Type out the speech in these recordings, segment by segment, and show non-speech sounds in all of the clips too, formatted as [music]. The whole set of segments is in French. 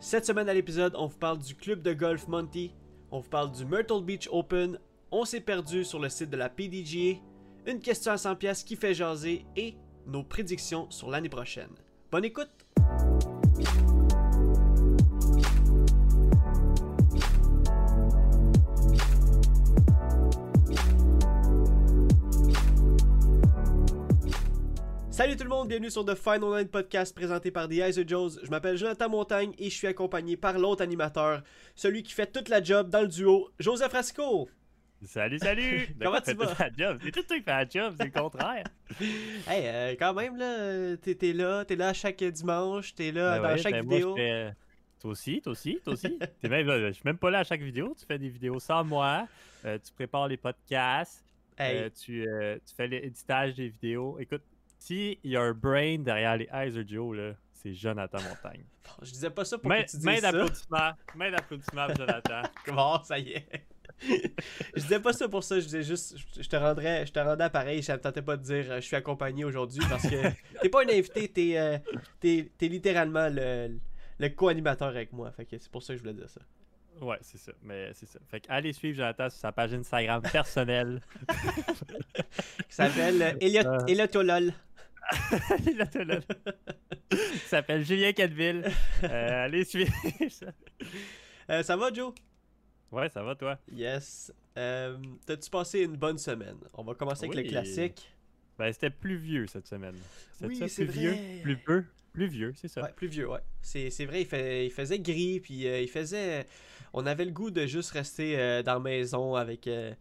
Cette semaine à l'épisode, on vous parle du club de golf Monty, on vous parle du Myrtle Beach Open, on s'est perdu sur le site de la PDGA, une question à 100 pièces qui fait jaser et nos prédictions sur l'année prochaine. Bonne écoute! Salut tout le monde, bienvenue sur The Final Nine Podcast présenté par The Eyes of Joes. Je m'appelle Jonathan Montagne et je suis accompagné par l'autre animateur, celui qui fait toute la job dans le duo, Joseph Rasco. Salut, salut! [laughs] Comment tu vas? C'est tout toi qui fais la job, c'est le contraire. [laughs] hey, euh, quand même, là, t'es t'es là, t'es là chaque dimanche, t'es là Ben dans ouais, chaque ben vidéo. fais- Toi aussi, toi aussi, toi aussi. [laughs] Même, là, je suis même pas là à chaque vidéo. Tu fais des vidéos sans moi. euh, tu prépares les podcasts. Hey, euh, tu, euh, tu fais l'éditage des vidéos. Écoute, s'il y a un brain derrière les Eyes of Joe, là, c'est Jonathan Montagne. [laughs] bon, je disais pas ça pour Main, que tu dises main ça. d'applaudissement. Main d'applaudissement Jonathan. [laughs] Bon, ça y est. je disais pas ça pour ça, je disais juste, je- je te rendrais, je te rendais pareil, ça me tentait pas de dire euh, je suis accompagné aujourd'hui parce que [laughs] t'es pas un invité, t'es, euh, t'es littéralement le, le co-animateur avec moi, fait que c'est pour ça que je voulais dire ça. Ouais, c'est ça. Mais c'est ça. Fait que allez suivre Jonathan sur sa page Instagram personnelle. Qui s'appelle euh. Eliotolol. Il a tout là. Il s'appelle Julien Cadville. Euh, allez suivre ça. Euh, ça va Joe? Ouais, ça va toi? Yes. Euh, T'as-tu passé une bonne semaine? On va commencer avec le classique. Ben, c'était pluvieux cette semaine. Oui, ça, c'est pluvieux? vrai. Plus peu? Plus vieux, c'est ça. Ouais, plus vieux, ouais. C'est, c'est vrai, il, fait, il faisait gris, puis euh, il faisait... On avait le goût de juste rester euh, dans la maison avec, euh,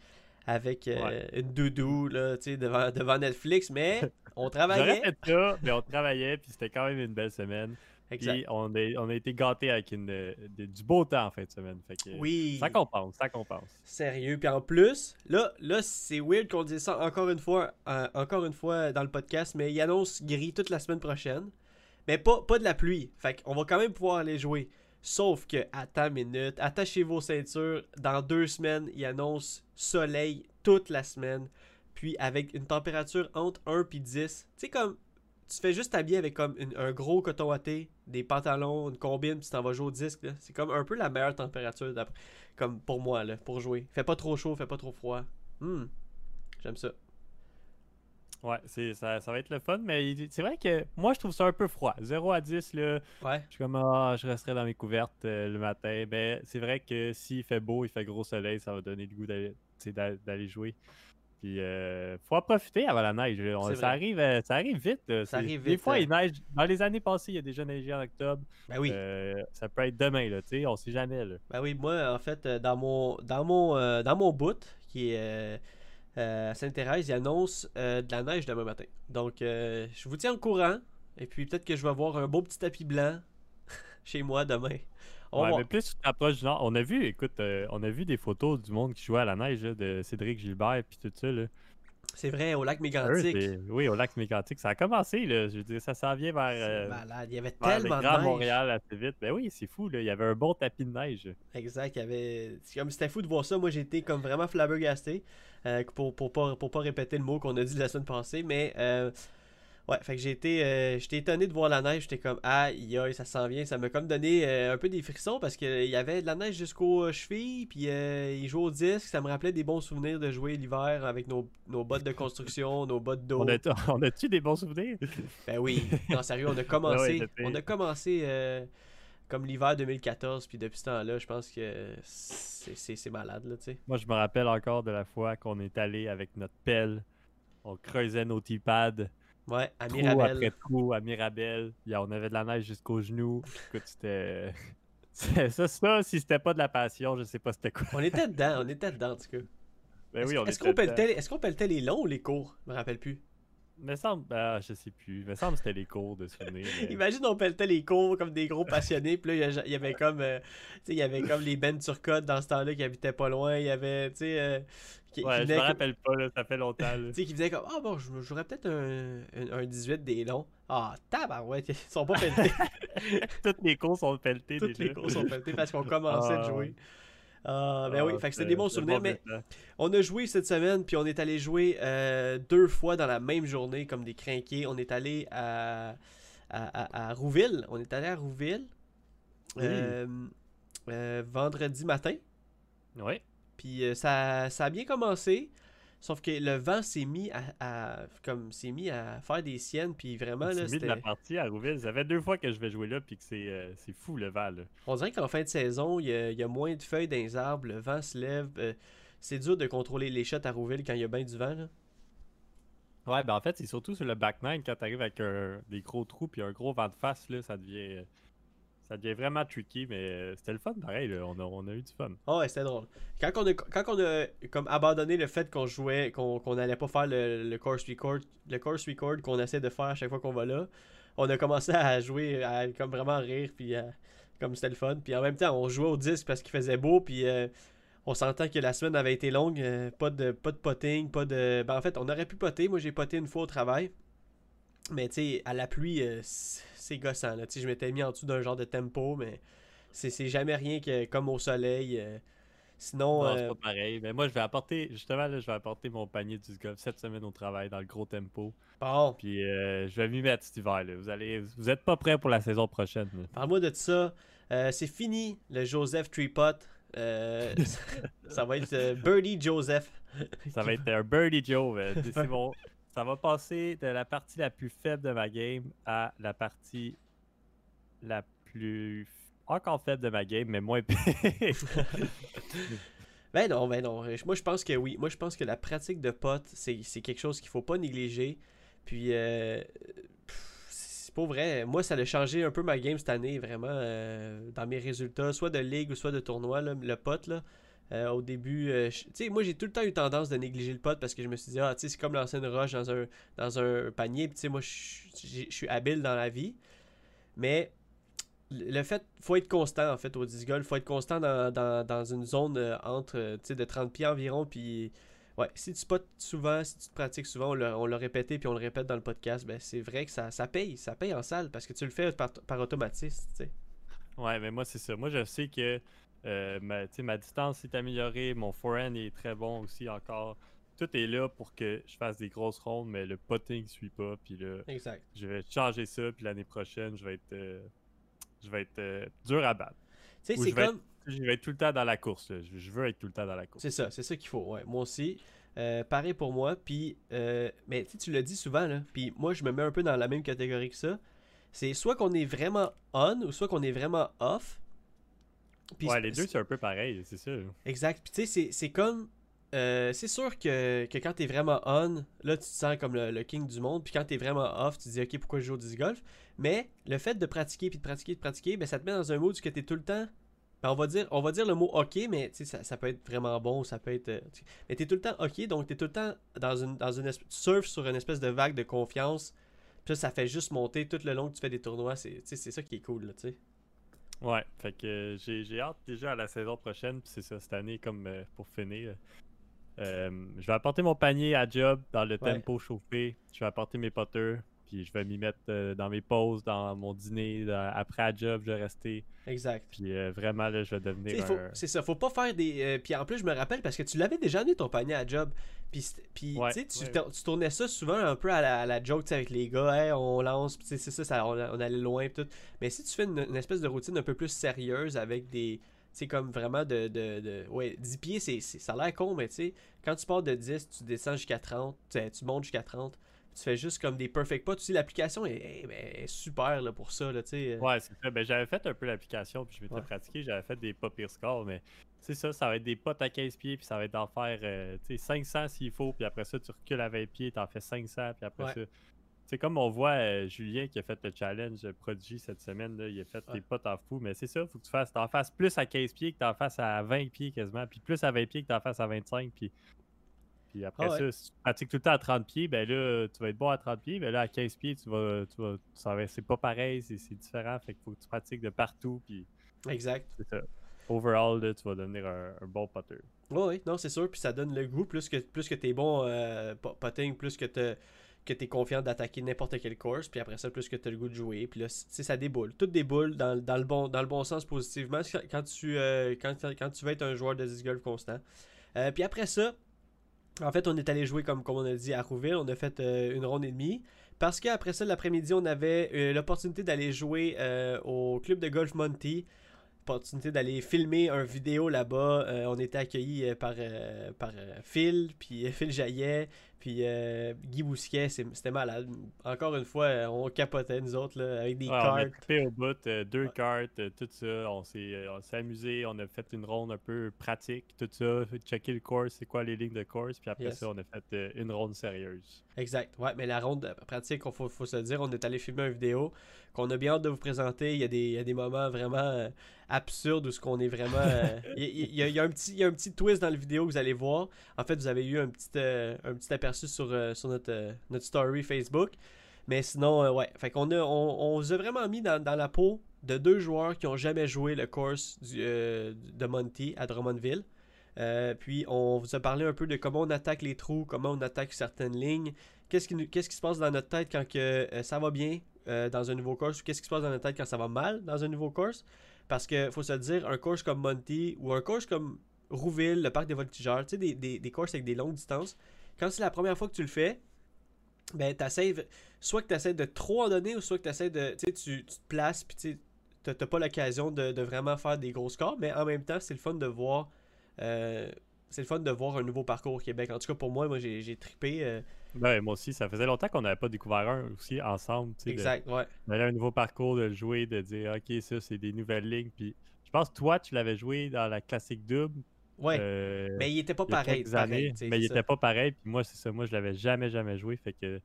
avec euh, Ouais. une doudou, là, devant, devant Netflix, mais [laughs] on travaillait. fait ça, mais on travaillait, puis c'était quand même une belle semaine. Exact. Puis on a, on a été gâtés avec une, de- du beau temps en fin de semaine. Fait que, Oui, Ça compense, ça compense. sérieux. Puis en plus, là, là c'est weird qu'on dise ça encore une fois, euh, encore une fois dans le podcast, mais il annonce gris toute la semaine prochaine. Mais pas, pas de la pluie. Fait qu'on va quand même pouvoir aller jouer. Sauf que, attends une minute, attachez vos ceintures. Dans deux semaines, il annonce soleil toute la semaine. Puis avec une température entre 1 et 10. Tu sais, comme, tu fais juste t'habiller avec comme un gros coton watté, des pantalons, une combine, puis tu t'en vas jouer au disque. C'est comme un peu la meilleure température comme pour moi là, pour jouer. Fait pas trop chaud, fait pas trop froid. Hmm. J'aime ça. Ouais, c'est, ça, ça va être le fun, mais c'est vrai que moi je trouve ça un peu froid. 0 à 10, là, Ouais. je suis comme, ah, je resterai dans mes couvertes euh, le matin. Ben, c'est vrai que s'il fait beau, il fait gros soleil, ça va donner le goût d'aller, d'aller jouer. Puis, euh, faut en profiter avant la neige. On- ça, arrive, euh, ça arrive vite. là. Ça arrive Des vite, fois, euh. il neige. Dans les années passées, il y a déjà neigé en octobre. Ben oui. Euh, ça peut être demain, là, tu sais, on sait jamais. Là. Ben oui, moi en fait dans mon dans mon euh, dans mon bout qui est à Sainte-Thérèse, il annonce euh, de la neige demain matin. Donc euh, je vous tiens au courant et puis peut-être que je vais avoir un beau petit tapis blanc [laughs] chez moi demain. On Ouais, mais plus on a vu, écoute, euh, on a vu des photos du monde qui jouait à la neige, là, de Cédric Gilbert puis tout ça. Là. C'est vrai au lac Eux, Mégantic. oui, au lac Mégantic. Ça a commencé, là. Je veux dire, ça s'en vient vers, C'est euh, malade, il y avait tellement de neige. Montréal assez vite. Ben oui, c'est fou, là. Il y avait un bon tapis de neige. Exact, il y avait. c'est comme c'était fou de voir ça. Moi, été comme vraiment flabbergasté euh, pour, pour, pas, pour pas répéter le mot qu'on a dit la semaine passée. Mais euh, ouais, fait que j'ai été, euh, j'étais étonné de voir la neige. J'étais comme, aïe, aïe, ça s'en vient. Ça m'a comme donné euh, un peu des frissons parce qu'il y avait de la neige jusqu'aux chevilles. Puis euh, il jouait au disque. Ça me rappelait des bons souvenirs de jouer l'hiver avec nos, nos bottes de construction, [laughs] nos bottes d'eau. On a- a-tu [laughs] des bons souvenirs? [laughs] Ben oui, non, sérieux, on a commencé, Ouais, c'était- on a commencé euh, comme l'hiver 2014, puis depuis ce temps-là, je pense que c'est c'est- c'est malade, là, tu sais. Moi, je me rappelle encore de la fois qu'on est allé avec notre pelle. On creusait nos T-pads. Ouais, à Trou Mirabel. après trou à Mirabel. On avait de la neige jusqu'aux genoux. Écoute, c'était. [laughs] Ça, ça, si c'était pas de la passion, je sais pas c'était quoi. On était dedans, on était dedans, en tout cas. Ben Est-ce oui, était qu'on pelletait, est-ce qu'on pelletait les longs ou les courts? Je me rappelle plus. Me semble, ah, je sais plus. Me semble que c'était les cours de souvenirs. mais- [laughs] Imagine, on pelletait les courts comme des gros passionnés, puis là, il y a- il y avait comme, euh, il y avait comme les Ben Turcotte dans ce temps-là qui habitaient pas loin. Il y avait, tu sais, euh, qui, qui Ouais, je venaient me comme- rappelle pas, là, ça fait longtemps. [laughs] Tu sais, qui comme Ah bon, je- j'aurais peut-être un, un, un 18 des longs. Ah, tabarouette, ils sont pas pelletés. [laughs] Toutes les cours sont pelletés Toutes déjà. les courses sont pelletées parce qu'on commençait de Ah. jouer. Ah, ben oui, Ah, fait que c'était des bons souvenirs. bon Mais temps. on a joué cette semaine, puis on est allé jouer euh, deux fois dans la même journée, comme des crinqués. On est allé à, à, à, à Rouville. On est allé à Rouville. Oui. euh, euh, vendredi matin. Oui. Puis ça, ça a bien commencé. Sauf que le vent s'est mis à, à- comme s'est mis à faire des siennes puis vraiment là mis de la partie à Rouville. Ça fait deux fois que je vais jouer là, puis que c'est euh, c'est fou le vent. Là. on dirait qu'en fin de saison, il y a, il y a moins de feuilles dans les arbres, le vent se lève, euh, c'est dur de contrôler les shots à Rouville quand il y a bien du vent là. Ouais, ben en fait, c'est surtout sur le back nine quand t'arrives avec un- des gros trous puis un gros vent de face, là, ça devient. Euh, Ça devient vraiment tricky, mais euh, c'était le fun pareil. On, a, on a eu du fun. Ah ouais, c'était drôle. Quand on a, quand on a comme abandonné le fait qu'on jouait, qu'on qu'on allait pas faire le, course record, le course record qu'on essaie de faire à chaque fois qu'on va là, on a commencé à jouer, à comme vraiment rire, puis à- comme c'était le fun. Puis en même temps, on jouait au disque parce qu'il faisait beau, puis euh, on s'entend que la semaine avait été longue, euh, pas de pas de potting, pas de. Ben en fait, on aurait pu poter. Moi, j'ai poté une fois au travail, mais tu sais, à la pluie, euh, c'est c'est gossant. Là. Je m'étais mis en dessous d'un genre de tempo, mais c'est jamais rien que comme au soleil. euh, Sinon, Non, c'est euh, pas pareil. Mais moi, je vais apporter, justement, là, je vais apporter mon panier du golf cette semaine au travail dans le gros tempo. bon, Puis euh, je vais m'y mettre cet hiver, là. Vous allez, vous êtes pas prêts pour la saison prochaine, parle-moi de ça. Euh, c'est fini, le Joseph Tripot. Euh, [laughs] ça va être euh, Birdie Joseph. Ça va être un birdie Joe. euh, [laughs] c'est- bon. Ça va passer de la partie la plus faible de ma game à la partie la plus encore faible de ma game, mais moins pire. [laughs] Ben non, ben non. Moi, je pense que oui. Moi, je pense que la pratique de potes, c'est quelque chose qu'il faut pas négliger. Puis, euh, c'est pas vrai. Moi, ça a changé un peu ma game cette année, vraiment, euh, dans mes résultats, soit de ligue ou soit de tournoi, le pote, là. Euh, au début, euh, tu sais, moi j'ai tout le temps eu tendance de négliger le pot parce que je me suis dit, ah, tu sais, c'est comme lancer une roche dans un, dans un panier. Tu sais, moi, je suis- habile dans la vie. Mais le fait, faut être constant en fait au disc golf, faut être constant dans, dans, dans une zone euh, entre tu sais, de 30 pieds environ. Puis, ouais, si tu potes souvent, si tu te pratiques souvent, on l'a on répété puis on le répète dans le podcast, ben c'est vrai que ça, ça paye, ça paye en salle parce que tu le fais par, par automatisme, tu sais. Ouais, mais moi, c'est ça. Moi, je sais que euh, ma, ma distance est améliorée, mon forehand est très bon aussi encore. Tout est là pour que je fasse des grosses rondes, mais le putting ne suit pas. Puis là, Exact. je vais changer ça, puis l'année prochaine, je vais être, euh, je vais être euh, dur à battre. Tu sais, c'est comme. Je vais être tout le temps dans la course. là. Je, je veux être tout le temps dans la course. C'est ça, c'est ça qu'il faut. Ouais, moi aussi. Pareil pour moi. Puis, mais tu l'as dit souvent, là. Puis moi, je me mets un peu dans la même catégorie que ça. C'est soit qu'on est vraiment on ou soit qu'on est vraiment off. Ouais, les deux, c'est un peu pareil, c'est ça. Exact. Puis tu sais, c'est- comme. euh, c'est sûr que, que quand t'es vraiment on, là, tu te sens comme le, le king du monde. Puis quand t'es vraiment off, tu te dis, OK, pourquoi je joue au disc golf? Mais le fait de pratiquer, puis de pratiquer, de pratiquer, ben, ça te met dans un mode où tu es tout le temps. ben, on, va dire, on va dire le mot OK, mais tu sais, ça, ça peut être vraiment bon, ça peut être. euh, mais t'es tout le temps OK, donc t'es tout le temps dans une. Dans une tu surfes sur une espèce de vague de confiance. Puis là, ça fait juste monter tout le long que tu fais des tournois. C'est ça qui est cool, là, tu sais. Ouais, fait que euh, j'ai j'ai hâte déjà à la saison prochaine, puis c'est ça, cette année, comme euh, pour finir. euh, je vais apporter mon panier à job dans le Ouais. tempo chauffé. Je vais apporter mes potters, puis je vais m'y mettre euh, dans mes pauses, dans mon dîner. dans- après à job, je vais rester. Exact. Puis euh, vraiment, là, je vais devenir un... C'est ça, faut pas faire des. euh, puis en plus, je me rappelle parce que tu l'avais déjà amené ton panier à job. Puis, puis Ouais, tu sais, tu, ouais, tour- tu tournais ça souvent un peu à la, à la joke tu sais, avec les gars. Hey, on lance, c'est ça, ça on, on allait loin. tout. Mais si tu fais une, une espèce de routine un peu plus sérieuse avec des. Tu sais, comme vraiment de. de, de- ouais, 10 pieds, c'est, c'est- ça a l'air con, mais tu sais, quand tu pars de 10, tu descends jusqu'à 30, tu sais, tu montes jusqu'à 30. Tu fais juste comme des perfect pas. Tu sais, l'application est, est- est super là, pour ça. Là, sais. Ouais, c'est ça. Ben, j'avais fait un peu l'application, puis je m'étais Ouais. pratiqué, j'avais fait des pas pires scores, mais c'est ça, ça va être des potes à 15 pieds, puis ça va être d'en faire euh, tu sais, 500 s'il faut, puis après ça, tu recules à 20 pieds, t'en fais 500, puis après Ouais. ça. C'est comme on voit euh, Julien qui a fait le challenge euh, Prodigy cette semaine, là, il a fait Ouais. des potes en fou, mais c'est ça, faut que tu fasses, t'en fasses plus à 15 pieds que t'en fasses à 20 pieds quasiment, puis plus à 20 pieds que t'en fasses à 25, puis. Puis après Ah ouais. ça, si tu pratiques tout le temps à 30 pieds, ben là, tu vas être bon à 30 pieds, mais là, à 15 pieds, tu vas. Tu vas c'est pas pareil, c'est différent. Fait qu'il faut que tu pratiques de partout, puis Exact. c'est ça. Overall, là, tu vas devenir un, un bon potter. Oui, oui, non, c'est sûr. Puis ça donne le goût. Plus que, plus que t'es bon euh, potting, plus que t'es que t'es confiant d'attaquer n'importe quelle course. Puis après ça, plus que t'as le goût de jouer. Puis là, ça déboule. Tout déboule dans, dans le, bon, dans le bon sens positivement quand- quand tu, euh, quand, quand tu vas être un joueur de disc golf constant. Euh, puis après ça, En fait, on est allé jouer, comme, on a dit, à Rouville. On a fait euh, une ronde et demie. Parce qu'après ça, l'après-midi, on avait euh, l'opportunité d'aller jouer euh, au club de golf Monty. Opportunité d'aller filmer un vidéo là-bas. On était accueillis par, par Phil, puis Phil Jaillet, puis euh, Guy Bousquet. C'était malade. Encore une fois, euh, on capotait, nous autres, là, avec des Ouais, on a cartes. trippé au bout, euh, deux Ouais. cartes, euh, tout ça. On s'est amusé, on a fait une ronde un peu pratique, tout ça. Checker le course, c'est quoi les lignes de course. Puis après Yes. ça, on a fait une ronde sérieuse. Exact. Ouais, mais la ronde pratique, il faut, faut se dire, on est allé filmer une vidéo qu'on a bien hâte de vous présenter. Il y a des, il y a des moments vraiment absurdes où ce qu'on est vraiment. [laughs] il, y a- il y a, il y a un petit, il y a un petit twist dans la vidéo que vous allez voir. En fait, vous avez eu un petit, un petit aperçu sur, euh, euh, notre story Facebook. Mais sinon, euh, ouais. Fait qu'on a, on, vous a vraiment mis dans, la peau de deux joueurs qui ont jamais joué le course de Monty à Drummondville. Puis on vous a parlé un peu de comment on attaque les trous, comment on attaque certaines lignes, qu'est-ce qui, qu'est-ce qui se passe dans notre tête quand que, ça va bien dans un nouveau course ou qu'est-ce qui se passe dans notre tête quand ça va mal dans un nouveau course? Parce que faut se dire, un course comme Monty ou un course comme Rouville, le parc des voltigeurs, tu sais, des, des courses avec des longues distances, quand c'est la première fois que tu le fais, ben soit que tu essaies de trop en donner ou soit que t'essaies de, tu sais, tu te places puis tu t'as pas l'occasion de, de vraiment faire des gros scores, mais en même temps, c'est le fun de voir euh, c'est le fun de voir un nouveau parcours au Québec. En tout cas, pour moi, moi j'ai trippé. euh, Ben, moi aussi, ça faisait longtemps qu'on n'avait pas découvert un aussi ensemble. sais, de- exact, ouais. D'aller un nouveau parcours, de le jouer, de dire ok, ça c'est des nouvelles lignes. Puis je pense que toi, tu l'avais joué dans la classique double. Ouais. euh, mais il était pas il pareil. années, mais il ça. était pas pareil. Puis moi, c'est ça. Moi, je l'avais jamais, jamais joué. Fait que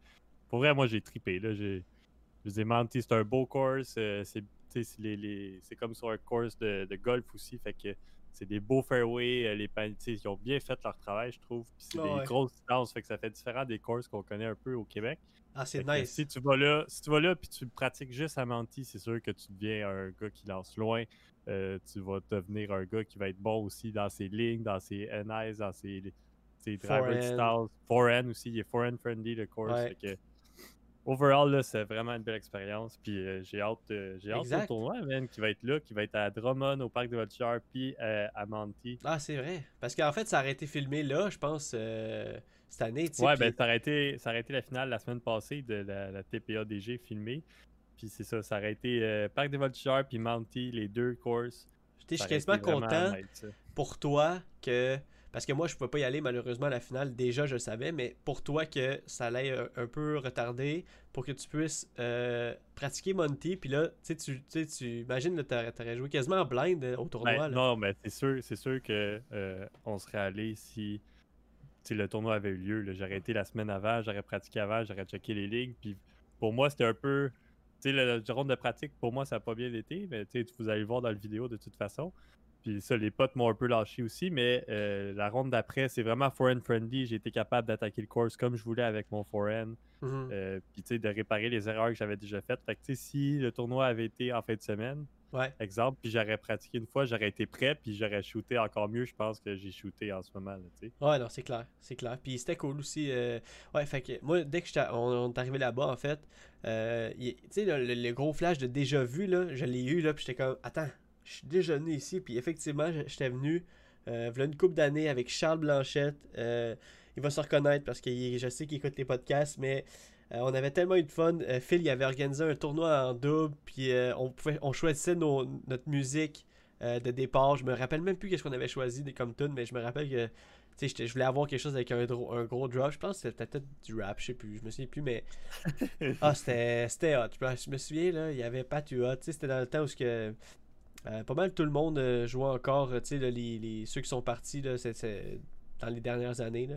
pour vrai, moi, j'ai trippé. Là, j'ai, je vous ai menti, c'est un beau course. euh, c'est, les, les- c'est comme sur un course de, de golf aussi. Fait que c'est des beaux fairways. euh, Les pan- tu sais, ils ont bien fait leur travail, je trouve. Puis c'est des ouais. grosses distances. Fait que ça fait différent des courses qu'on connaît un peu au Québec. Ah, c'est nice. Si tu vas là, si tu vas là puis tu pratiques juste à Manti, c'est sûr que tu deviens un gars qui lance loin. Euh, tu vas devenir un gars qui va être bon aussi dans ses lignes, dans ses NIs, dans ses, ses driver distance. Forehand aussi, il est forehand friendly le course. Ouais. Fait que, overall, c'est vraiment une belle expérience. Puis euh, j'ai hâte, euh, j'ai hâte au tournoi, man, qui va être là, qui va être à Drummond, au parc de Voltigeur, puis euh, à Manti. Ah, c'est vrai. Parce qu'en fait, ça aurait été filmé là, je pense, cette année. Ouais, puis- ben ça aurait, été, ça aurait été la finale la semaine passée de la, la TPADG filmée. Puis c'est ça, ça aurait été euh, Parc des Voltigeurs puis Mounty, les deux courses. tu je suis quasiment content pour toi que. Parce que moi, je pouvais pas y aller malheureusement à la finale. Déjà, je le savais, mais pour toi que ça allait un, un peu retarder pour que tu puisses euh, pratiquer Monty. Puis là, tu sais, tu, tu tu imagines, là, t'aurais, t'aurais joué quasiment en blind euh, au tournoi. Ben, là. non, mais c'est sûr, c'est sûr que euh, on serait allé si tu le tournoi avait eu lieu. J'aurais été la semaine avant, j'aurais pratiqué avant, j'aurais checké les ligues. Puis pour moi, c'était un peu. Tu sais, le, le ronde de pratique, pour moi, ça n'a pas bien été. Mais vous allez le voir dans la vidéo de toute façon. Puis ça, les potes m'ont un peu lâché aussi. Mais euh, la ronde d'après, c'est vraiment forehand friendly. J'ai été capable d'attaquer le course comme je voulais avec mon forehand. Mhm. Euh, puis tu sais, de réparer les erreurs que j'avais déjà faites. Fait que tu sais, si le tournoi avait été en fin de semaine, Ouais. exemple, puis j'aurais pratiqué une fois, j'aurais été prêt, puis j'aurais shooté encore mieux, je pense que j'ai shooté en ce moment. Là, tu sais. Ouais, non, c'est clair, c'est clair. Puis c'était cool aussi. euh, Ouais, fait que moi, dès que on, on est arrivé là-bas, en fait, euh, tu sais, le, le- le gros flash de déjà vu, là, je l'ai eu, là, puis j'étais comme, attends, je suis déjà venu ici, puis effectivement, je- j'étais venu, euh, voilà une couple d'années avec Charles Blanchette. euh, il va se reconnaître parce que je sais qu'il écoute les podcasts, mais on avait tellement eu de fun. Euh, Phil, il avait organisé un tournoi en double, puis euh, on, pouvait, on choisissait nos- notre musique euh, de départ. Je me rappelle même plus qu'est-ce qu'on avait choisi des- comme tune, mais je me rappelle que je voulais avoir quelque chose avec un, un gros drop. Je pense que c'était peut-être du rap, je sais plus, je me souviens plus, mais [laughs] ah, c'était hot. Je me- souviens, là, il y avait pas tu hot. C'était dans le temps où ce que, euh, pas mal tout le monde euh, jouait encore, tu sais, là, les, les- ceux qui sont partis là, dans les dernières années. Là.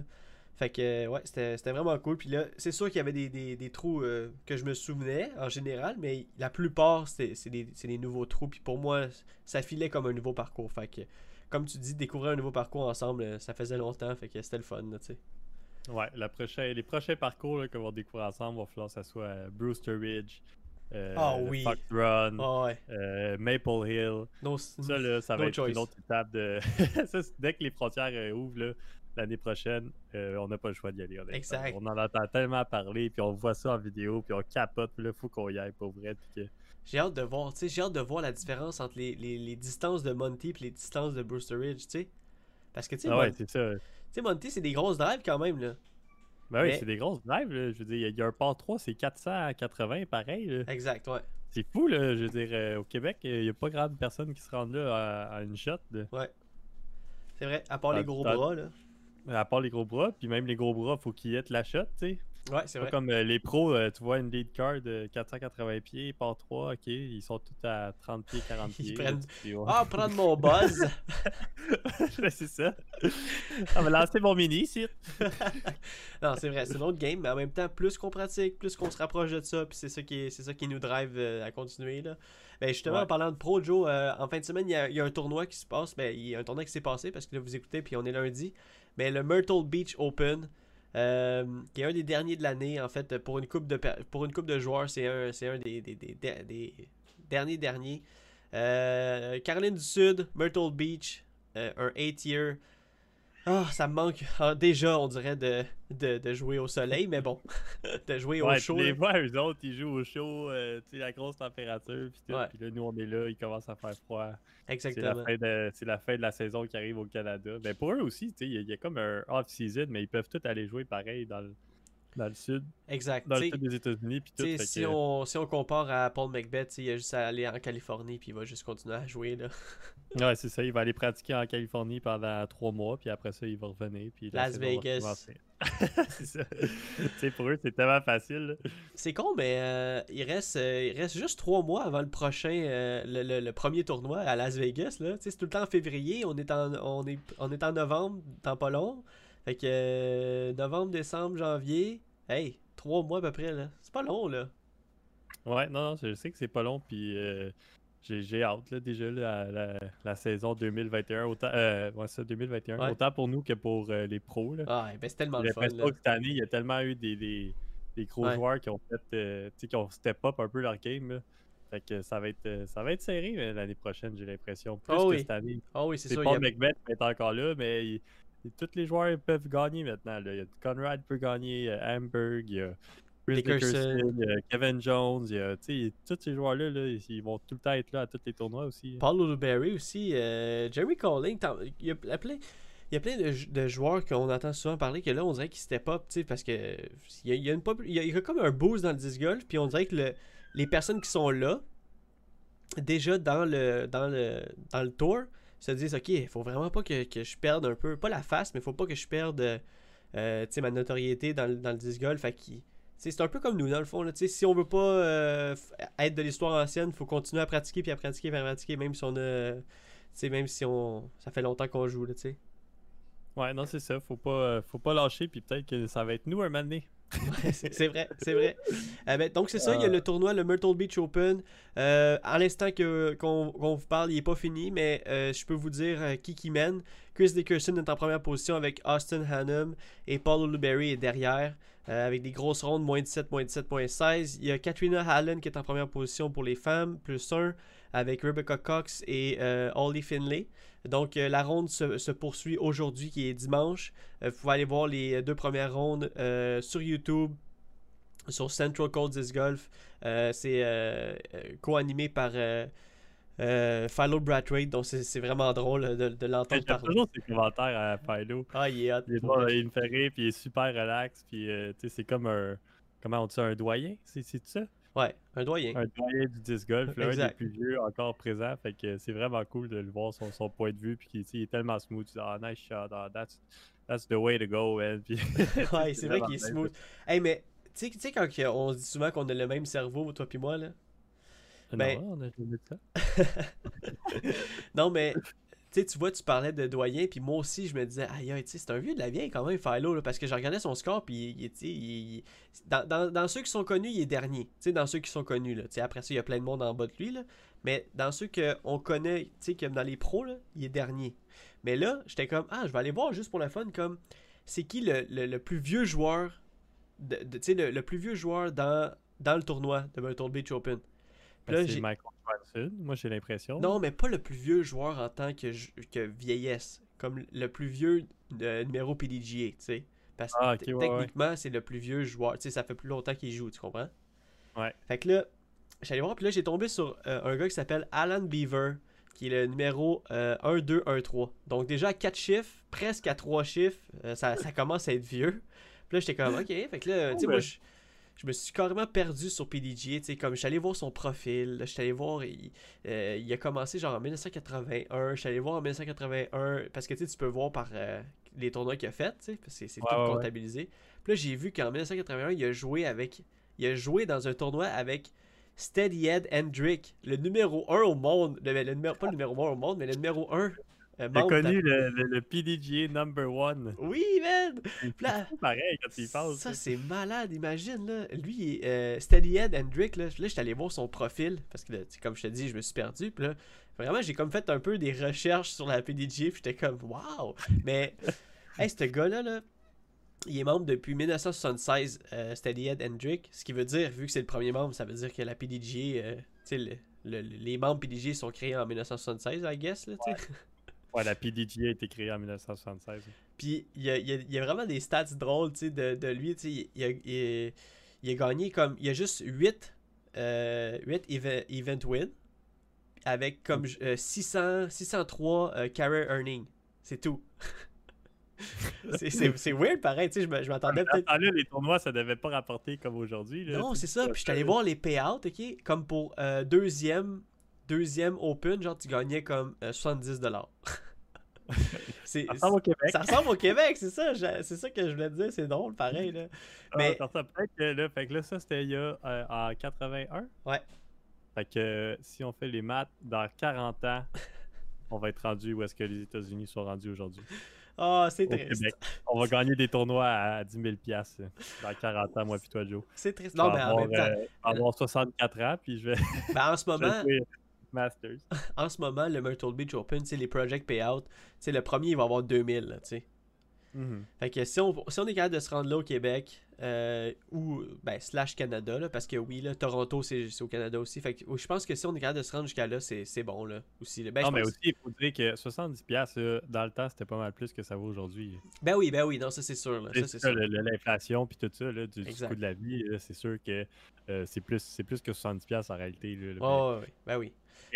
Fait que, euh, ouais, c'était c'était vraiment cool. Puis là, c'est sûr qu'il y avait des, des- des trous euh, que je me souvenais en général, mais la plupart, c'est des, c'est des nouveaux trous. Puis pour moi, ça filait comme un nouveau parcours. Fait que, comme tu dis, découvrir un nouveau parcours ensemble, euh, ça faisait longtemps. Fait que c'était le fun, là, tu sais. Ouais, la prochaine, les prochains parcours là, qu'on va découvrir ensemble, va falloir que ça soit Brewster Ridge, euh, Ah oui. Fox Run, Ah ouais. euh, Maple Hill. No- Ça, là, ça va No être choice. une autre étape de. [laughs] ça, dès que les frontières euh, ouvrent là, l'année prochaine, euh, on n'a pas le choix d'y aller. Exact. On en entend tellement parler, puis on voit ça en vidéo, puis on capote, puis là, faut qu'on y aille pour vrai. Que... J'ai hâte de voir, tu sais, j'ai hâte de voir la différence entre les, les, les distances de Monty et les distances de Brewster Ridge, tu sais. Parce que, tu sais, Ah ouais, tu sais, Monty, c'est des grosses drives quand même, là. Ben oui, c'est des grosses drives, là. Je veux dire, il y a un par 3, c'est 480, pareil. là. Exact, ouais. C'est fou, là. Je veux dire, euh, au Québec, il n'y a pas grande personne qui se rend là à, à une shot. là. C'est vrai, à part les gros bras, là. À part les gros bras, puis même les gros bras, faut qu'ils aient la shot, tu sais. Ouais, c'est vrai. comme euh, les pros, euh, tu vois une lead card de 480 pieds par 3, ok, ils sont tous à 30 pieds, 40 [laughs] Ils pieds. prennent- dis, ouais. Ah, prendre mon [laughs] buzz! [laughs] C'est ça. On va lancer mon mini ici. non, c'est vrai, c'est une autre game, mais en même temps, plus qu'on pratique, plus qu'on se rapproche de ça, puis c'est ça qui, est- c'est ça qui nous drive euh, à continuer. Là. Ben, justement, Ouais. en parlant de pro, Joe, euh, en fin de semaine, il y, a, il y a un tournoi qui se passe. Ben, il y a un tournoi qui s'est passé parce que là, vous écoutez, puis on est lundi. Mais le Myrtle Beach Open, euh, qui est un des derniers de l'année, en fait, pour une coupe de, pour une coupe de joueurs, c'est un, un des- des- des derniers derniers. Euh, Caroline du Sud, Myrtle Beach, euh, un 8-year. Ah, ça me manque ah, déjà, on dirait, de, de, de jouer au soleil, mais bon, [laughs] de jouer au chaud. les vois, eux autres, ils jouent au chaud, euh, tu sais, la grosse température, puis. Ouais. Puis là, nous, on est là, il commence à faire froid. La, Exactement. c'est la fin de la saison qui arrive au Canada. Ben, pour eux aussi, tu sais, il y, y a comme un off-season, mais ils peuvent tous aller jouer pareil dans le, dans le sud, Exact. dans le sud des États-Unis, si, que- on, si on compare à Paul t'sais, il a juste à aller en Californie puis il va juste continuer à jouer. Là. [laughs] Ouais, c'est ça. Il va aller pratiquer en Californie pendant trois mois, puis après ça, il va revenir. Puis la Las Vegas. [laughs] c'est ça. pour eux, c'est tellement facile. C'est con, mais euh, il, reste, euh, il reste juste trois mois avant le prochain, euh, le, le- le premier tournoi à Las Vegas. C'est tout le temps en février, on est en, on est, on est en novembre, dans pas long. Fait que euh, novembre, décembre, janvier, hey, trois mois à peu près. là. C'est pas long là. Ouais, non, non, je sais que c'est pas long, puis euh, j'ai j'ai hâte, là, déjà, là, la, la saison 2021. Autant, euh, ouais, ça, 2021. Ouais. Autant pour nous que pour euh, les pros. Là. Ah, ben, c'est tellement le fun. Là. cette année, il y a tellement eu des, des, des gros Ouais. joueurs qui ont fait, tu sais, qui ont step up un peu leur game. Là. Fait que ça va être, ça va être serré l'année prochaine, j'ai l'impression. Plus Ah que oui. cette année. Ah oui, c'est il y a- McBeth qui est encore là, mais il- tous les joueurs peuvent gagner maintenant. Là. Il y a Conrad peut gagner, euh, Hamburg, il y a Chris Dickerson. Dickerson, il y a Kevin Jones, il y a, tous ces joueurs-là, là, ils vont tout le temps être là à tous les tournois aussi. Paul Oluberry aussi, euh, Jerry Colling, il y a plein, il y a plein de, jou- de joueurs qu'on entend souvent parler que là on dirait qu'ils step up, tu sais, parce que il y a, il y a une pop- il y a- il y a comme un boost dans le disc golf, puis on dirait que le- les personnes qui sont là, déjà dans le dans le dans le tour, se disent ok, il faut vraiment pas que, que je perde un peu, pas la face, mais faut pas que je perde euh, ma notoriété dans, dans le disc golf, c'est un peu comme nous dans le fond. Là, si on veut pas euh, être de l'histoire ancienne, faut continuer à pratiquer puis à pratiquer puis à pratiquer, même si on a. même si on. Ça fait longtemps qu'on joue, là, tu sais. Ouais, non, c'est ça. Faut pas, euh, faut pas lâcher, puis peut-être que ça va être nous un moment donné. C'est vrai, c'est vrai. [laughs] Euh, ben, donc c'est ça, il y a Ah. le tournoi, le Myrtle Beach Open. Euh, à l'instant qu'on vous parle, il est pas fini, mais euh, je peux vous dire euh, qui qui mène. Chris Dickerson est en première position avec Austin Hannum et Paul Oluberry est derrière. avec des grosses rondes, moins 17, moins 17.16. Il y a Katrina Allen qui est en première position pour les femmes, plus 1, avec Rebecca Cox et euh, Holly Finlay. Donc euh, la ronde se, se poursuit aujourd'hui, qui est dimanche. Euh, vous pouvez aller voir les deux premières rondes euh, sur YouTube, sur Central Disc Golf. Euh, c'est euh, euh, co-animé par euh, euh, Philo Brathwaite, donc c'est vraiment drôle euh, de, de l'entendre J'aime parler. toujours ses commentaires à Philo. Ah, il est hot. Il, est drôle, il me fait rire, puis il est super relax, puis euh, c'est comme un. Comment on dit ça, un doyen? C'est ça? Ouais, un doyen. Un doyen du disc golf, là, un des plus vieux encore présent. Fait que c'est vraiment cool de le voir, son, son point de vue, puis il est tellement smooth. Tu dis, ah, nice shot, ah, that's, that's the way to go, man. [laughs] Puis, [laughs] ouais, c'est vrai qu'il est smooth. Hey, mais tu sais- quand on se dit souvent qu'on a le même cerveau, toi puis moi, là? Ben- Non, on a jamais dit ça. [laughs] non, mais sais, tu vois, tu parlais de doyen, puis moi aussi, je me disais, aïe, aïe, c'est un vieux de la vieille quand même, Philo, là, parce que je regardais son score, puis il, il- il- dans, dans- dans ceux qui sont connus, il est dernier. Tu sais, dans ceux qui sont connus, là. Tu sais, après ça, il y a plein de monde en bas de lui, là. Mais dans ceux qu'on connaît, tu sais, comme dans les pros, là, il est dernier. Mais là, j'étais comme, ah, je vais aller voir juste pour le fun, comme, c'est qui le, le- le plus vieux joueur, de, de- tu sais, le, le plus vieux joueur dans, dans le tournoi de Myrtle Beach Open? Ben, c'est Michael Moi j'ai l'impression. non, mais pas le plus vieux joueur en tant que, que vieillesse. Comme le plus vieux euh, numéro PDGA, tu sais. Parce que Ah, ouais. techniquement, c'est le plus vieux joueur. Tu sais, ça fait plus longtemps qu'il joue, tu comprends? Ouais. Fait que là, j'allais voir, puis là, j'ai tombé sur euh, un gars qui s'appelle Alan Beaver, qui est le numéro euh, 1, 2, 1, 3. Donc déjà à 4 chiffres, presque à 3 chiffres, euh, ça, ça commence à être vieux. Puis là, j'étais comme, ok, fait que là, tu sais, moi, Ouais. je, je me suis carrément perdu sur PDGA, tu sais, comme, je suis allé voir son profil, je suis allé voir, il, euh, il a commencé genre en 1981, je suis allé voir en 1981, parce que, tu sais, tu peux voir par euh, les tournois qu'il a fait, tu sais, parce que c'est Ouais, tout ouais, comptabilisé. Puis là, j'ai vu qu'en 1981, il a joué avec, il a joué dans un tournoi avec Steadyhead Hendrick, le numéro 1 au monde, le, le numéro, pas le numéro 1 au monde, mais le numéro 1 euh, connu le, le, le PDGA number one. Oui, man! Là, pareil quand y penses. ça, c'est malade, imagine, là. Lui, euh, Steadyhead Hendrick, là, là j'étais allé voir son profil, parce que, là, comme je te dis, je me suis perdu, puis là, vraiment, j'ai comme fait un peu des recherches sur la PDG, puis j'étais comme, waouh! Mais, [laughs] hey, ce gars-là, là, il est membre depuis 1976, euh, Steadyhead Hendrick, ce qui veut dire, vu que c'est le premier membre, ça veut dire que la PDG, euh, tu sais, le- le- les membres PDG sont créés en 1976, I guess, là, tu sais. [laughs] Ouais, la PDGA a été créée en 1976. Puis il y a, il y a- il y a vraiment des stats drôles de, de lui. Il, a, il, il a gagné comme. Il y a juste 8, euh, 8 event, event wins avec comme euh, 600, 603 euh, career earnings. C'est tout. [laughs] c'est- weird pareil. tu sais, Je m'attendais peut-être. temps-là, les tournois, ça devait pas rapporter comme aujourd'hui. là, Non, c'est ça. Puis je suis allé voir les payouts, ok? Comme pour euh, deuxième, deuxième Open, genre tu gagnais comme euh, 70$. [laughs] Ça ressemble au Québec. ça ressemble au Québec, c'est ça. C'est ça que je voulais te dire. C'est drôle, pareil. Là. Ah, mais- ça ressemble peut-être que là, fait que là, ça, c'était il y a euh, en 81. Ouais. Fait que euh, si on fait les maths, dans 40 ans, [laughs] on va être rendu où est-ce que les États-Unis sont rendus aujourd'hui? Ah, c'est triste. Québec. On va gagner des tournois à 10 000 piastres, euh, dans 40 ans, moi puis toi, Joe. C'est triste. Non, mais en avoir, même temps, euh, je vais avoir 64 ans, puis je vais, ben, en ce [laughs] vais moment, Masters. [laughs] en ce moment, le Myrtle Beach Open, sais, les Project Payout, le premier, il va avoir 2000, là, tu sais. Mhm. Fait que si on, si on est capable de se rendre là au Québec, euh, ou, ben, slash Canada, là, parce que oui, là, Toronto, c'est c'est au Canada aussi. Fait que je pense que si on est capable de se rendre jusqu'à là, c'est c'est bon, là, aussi. là. Ben, non, mais aussi, il faut dire que 70 piastres, là, dans le temps, c'était pas mal plus que ça vaut aujourd'hui. ben oui, ben oui, non, ça c'est sûr, là. Ça, C'est c'est ça, l'inflation puis tout ça, là, du, coût de la vie, c'est sûr que euh, c'est plus, c'est plus que 70$ piastres en réalité. là, ouais, ouais, ben oui.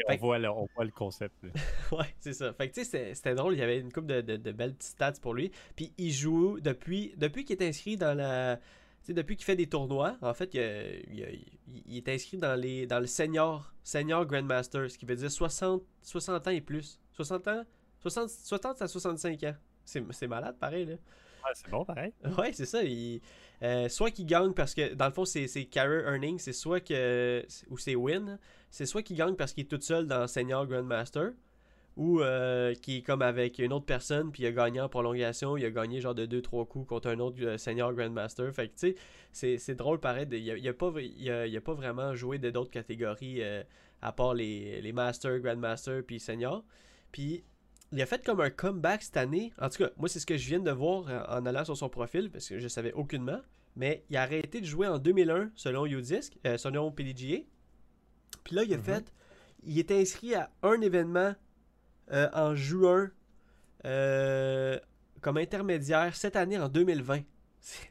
On, que- voit, le, on voit le concept. [laughs] Ouais, c'est ça. Fait que tu sais, c'était- drôle. Il y avait une couple de, de, de belles petites stats pour lui. Puis il joue depuis, depuis qu'il est inscrit dans la. Tu sais, depuis qu'il fait des tournois, en fait, il, a- il a- il- il est inscrit dans, les, dans le senior, senior Grandmaster, ce qui veut dire 60, 60 ans et plus. 60 ans 60, 60 à 65 ans. C'est c'est malade, pareil, là. Ouais, c'est bon, pareil. [laughs] Ouais, c'est ça. euh, soit qu'il gagne parce que, dans le fond, c'est career earning, c'est soit que. Ou c'est win. C'est soit qu'il gagne parce qu'il est tout seul dans Senior Grandmaster, ou euh, qu'il est comme avec une autre personne, puis il a gagné en prolongation, il a gagné genre de 2-3 coups contre un autre euh, Senior Grandmaster. Fait que, tu sais, c'est- drôle pareil. Il a, il a pas, a, a pas vraiment joué d'autres catégories euh, à part les, les Master, Grandmaster, puis Senior. Puis il a fait comme un comeback cette année. En tout cas, moi, c'est ce que je viens de voir euh, en allant sur son profil, parce que je savais aucunement. Mais il a arrêté de jouer en 2001, selon UDisc, euh, selon PDGA. Puis là, il a Mhm. fait. Il est inscrit à un événement euh, en juin euh, comme intermédiaire cette année en 2020.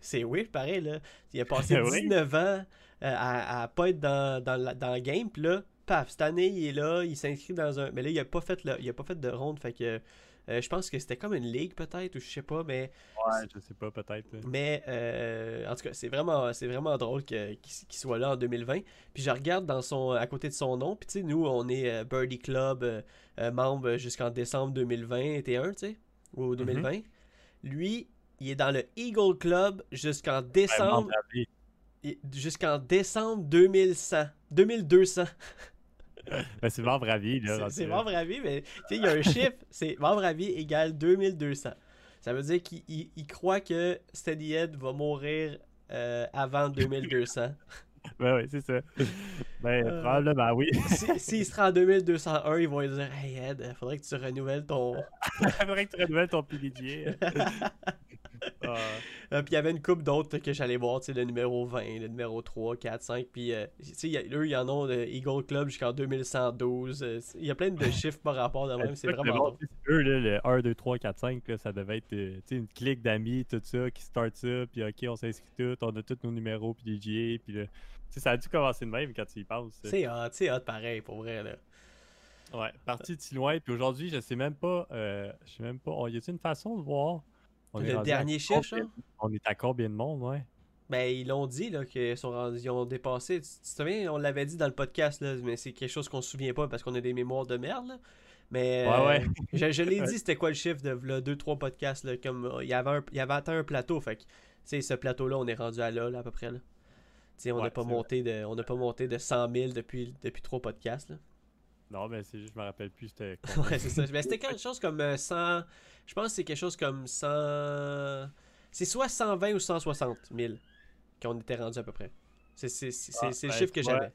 C'est weird, pareil, là. Il a passé [laughs] Oui. 19 ans à, à pas être dans, dans, la- dans le game. Puis là, paf, cette année, il est là, il s'inscrit dans un. Mais là, il a pas fait, le- il a pas fait de ronde. Fait que euh, je pense que c'était comme une ligue, peut-être, ou je sais pas, mais. Ouais, je sais pas, peut-être. là. Mais euh, en tout cas, c'est vraiment, c'est vraiment drôle qu'il soit là en 2020. Puis je regarde dans son, à côté de son nom. Puis tu sais, nous, on est euh, Birdie Club, euh, membre jusqu'en décembre 2021, tu sais, ou 2020. Lui, il est dans le Eagle Club jusqu'en décembre, jusqu'en décembre 2100, 2200. [laughs] Ben, c'est membre à vie, là. C'est- membre à vie, mais tu sais, il y a un chiffre, [laughs] c'est membre à vie égale 2200. Ça veut dire qu'il il- il croit que Steadyhead va mourir euh, avant [laughs] 2200. Ben oui, c'est ça. Ben, Euh. probablement, oui. Si- S'il sera en 2201, ils vont lui dire Hey Ed, faudrait que tu renouvelles ton. Il faudrait que tu renouvelles ton PDGA. Ah, Euh, puis il y avait une coupe d'autres que j'allais voir, tu sais, le numéro 20, le numéro 3, 4, 5. Puis, euh, tu sais, a- eux, ils en ont le Eagle Club jusqu'en 2112. euh, Il y a plein de chiffres par rapport de même, [laughs] c'est vraiment eux, là, le 1, 2, 3, 4, 5, là, ça devait être euh, une clique d'amis, tout ça, qui start ça, puis ok, on s'inscrit tout, on a tous nos numéros, puis les GA, puis là, ça a dû commencer de même quand tu y penses. C'est hot, c'est hot pareil, pour vrai, là. Ouais, parti de si loin. Puis aujourd'hui, je sais même pas. Euh, je sais même pas. Oh, y a-t-il une façon de voir Le dernier chiffre, combien-? On est à combien de monde, ouais? Ben, ils l'ont dit, là, qu'ils sont ils ont dépassé. Tu te souviens, on l'avait dit dans le podcast, là, mais c'est quelque chose qu'on se souvient pas parce qu'on a des mémoires de merde, là. Mais Ouais, euh, ouais. je, je l'ai [laughs] dit, c'était quoi le chiffre de 2-3 podcasts, là, comme euh, il y avait, un, il avait atteint un plateau, fait que, tu sais, ce plateau-là, on est rendu à là, là, à peu près, là. Tu sais, on n'a Ouais, pas monté de, on pas monté de 100 000 depuis, depuis 3 podcasts, là. Non, mais c'est juste, je me rappelle plus. C'était. [laughs] Ouais, c'est ça. Ben, c'était quelque chose comme euh, 100. Je pense que c'est quelque chose comme 100. C'est soit 120 ou 160 000 qu'on était rendu à peu près. C'est c'est- c'est- Ah, c'est le ben, chiffre que j'avais.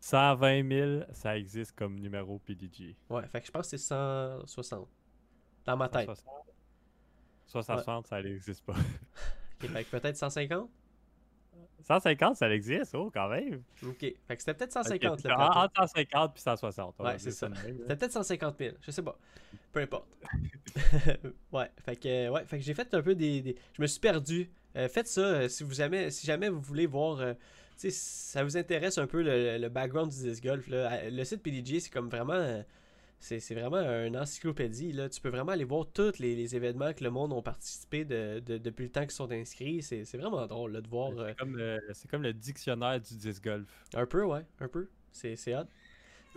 120 000, ça existe comme numéro PDG. Ouais, fait que je pense que c'est 160. Dans ma tête. 160, 160 ça n'existe pas. Ok, fait que peut-être 150 150, ça existe, oh, quand même. Ok. Fait que c'était peut-être Ok, 150 le en- plateau. Entre 150 puis 160. on va Ouais, c'est ça. là. C'était peut-être 150 000, je sais pas. Peu importe. [laughs] [laughs] ouais, fait que, ouais, fait que j'ai fait un peu des. des- Je me suis perdu. Euh, faites ça euh, si vous jamais, si jamais vous voulez voir. euh, tu sais, ça vous intéresse un peu le, le background du disc golf. Là. Euh, Le site PDG, c'est comme vraiment. Euh, c'est vraiment une encyclopédie. Là. Tu peux vraiment aller voir tous les, les événements que le monde ont participé de, de- depuis le temps qu'ils sont inscrits. C'est vraiment drôle là, de voir. euh, C'est comme, le- c'est comme le dictionnaire du disc golf. un peu, ouais, un peu. C'est c'est hot.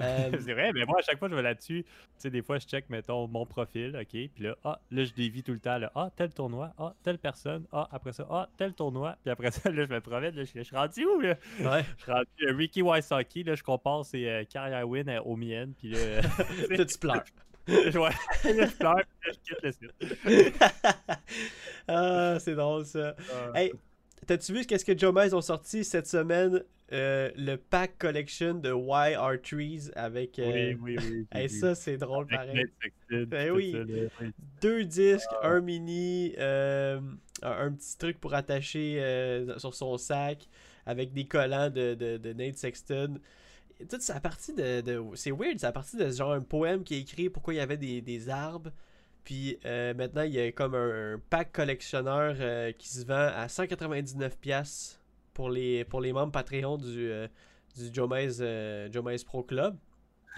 Euh, [laughs] c'est vrai, mais moi, à chaque fois, je vais là-dessus. Tu sais, des fois, je check, mettons, mon profil, OK, puis là, ah, là, je dévie tout le temps, là, ah, tel tournoi, ah, telle personne, ah, après ça, ah, tel tournoi, puis après [laughs] ça, là, je me promène, là, je, je suis rendu où, là? ouais. Je suis rendu euh, Ricky Wysocki, là, je compare ses euh, win euh, aux miennes, puis là, euh, [laughs] tu pleures. je, ouais, je pleure, puis là, je quitte le site. ah, c'est drôle ça. Ah. Hey, t'as-tu vu qu'est-ce que Joe Mize ont sorti cette semaine euh, le pack collection de Why Are Trees avec euh, oui, oui, oui. hey, vu. ça c'est drôle pareil. Sexton, Ben oui. ça. Deux disques, un mini, euh, un, petit truc pour attacher euh, sur son sac avec des collants de, de, de Nate Sexton. Tout ça à partir de, de- c'est weird, c'est à partir de genre un poème qui est écrit pourquoi il y avait des, des arbres. Puis euh, maintenant, il y a comme un, un pack collectionneur euh, qui se vend à 199$ piastres pour les, pour les membres Patreon du, euh, du euh, Pro Club.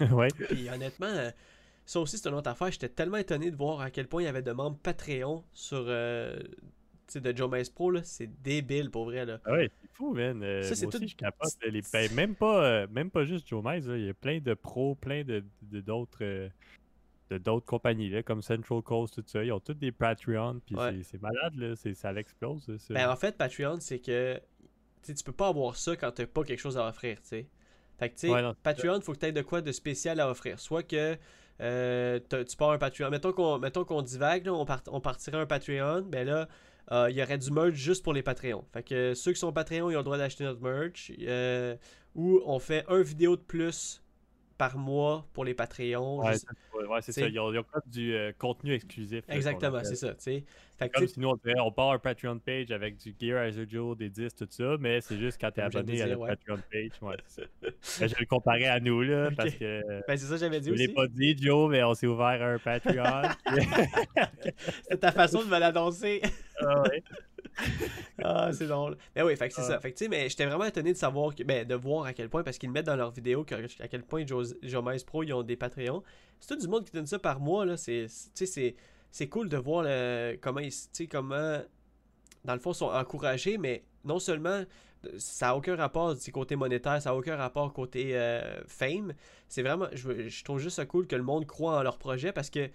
[laughs] ouais. Puis honnêtement, ça aussi c'est une autre affaire. J'étais tellement étonné de voir à quel point il y avait de membres Patreon sur de Mays Pro. C'est débile pour vrai. Là. Ah ouais, c'est fou, man. Ça, c'est tout- je capote. Les... ben, même, pas, même pas juste là, il y a plein de pros, plein de de- d'autres de d'autres compagnies, là, comme Central Coast, tout ça. Ils ont tous des Patreon, puis Ouais. c'est- malade, là. c'est- Ça l'explose. Ben, en fait, Patreon, c'est que tu peux pas avoir ça quand t'as pas quelque chose à offrir. tu sais. Fait que tu sais, Ouais, Patreon, faut que tu aies de quoi de spécial à offrir. Soit que euh, tu pars un Patreon. Mettons qu'on mettons qu'on divague, là, on, part- on partirait un Patreon, ben là, euh, il y aurait du merch juste pour les Patreons. Fait que ceux qui sont Patreon, ils ont le droit d'acheter notre merch. euh, ou on fait un vidéo de plus par mois pour les Patreons. Ouais, juste- c'est ouais, c'est t'sais- ça. Ils ont, ils ont du euh, contenu exclusif. Exactement, c'est ça. tu sais. Fait que, Comme si nous, on, on part un Patreon page avec du Gear as Joe, des disques, tout ça, mais c'est juste quand t'es je abonné à la ouais. Patreon page. Ouais, c'est. [laughs] Ben, je vais le comparer à nous, là, parce que ben, c'est ça que j'avais dit je l'ai aussi. pas dit, Joe, mais on s'est ouvert un Patreon. [laughs] C'était ta façon de me l'annoncer. Ah ouais. [laughs] Ah, c'est drôle. Mais oui, fait que c'est Ah. ça. Fait que tu sais, mais j'étais vraiment étonné de savoir, que, ben, de voir à quel point, parce qu'ils mettent dans leurs vidéos, que- à quel point Joe Jomez Pro, ils ont des Patreons. C'est tout du monde qui donne ça par mois, là. C'est, c'est- tu sais, c'est, c'est cool de voir le, comment ils, tu comment, dans le fond, sont encouragés, mais non seulement, ça n'a aucun rapport du côté monétaire, ça n'a aucun rapport côté euh, fame. C'est vraiment, je, je trouve juste ça cool que le monde croit en leur projet, parce que,